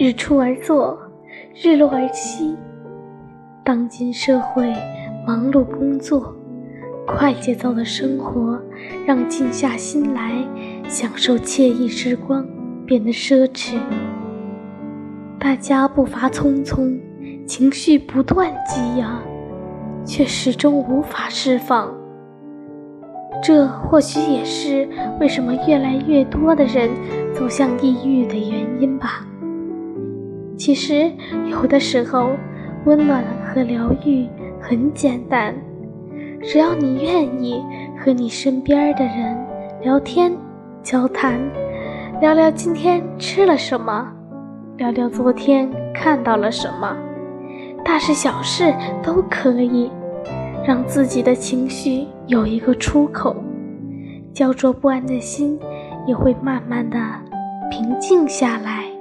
日出而作，日落而息。当今社会忙碌工作，快节奏的生活让静下心来享受惬意时光变得奢侈。大家步伐匆匆，情绪不断积压，却始终无法释放。这或许也是为什么越来越多的人走向抑郁的原因吧。其实，有的时候，温暖和疗愈很简单，只要你愿意和你身边的人聊天、交谈，聊聊今天吃了什么，聊聊昨天看到了什么，大事小事都可以。让自己的情绪有一个出口，焦灼不安的心也会慢慢的平静下来。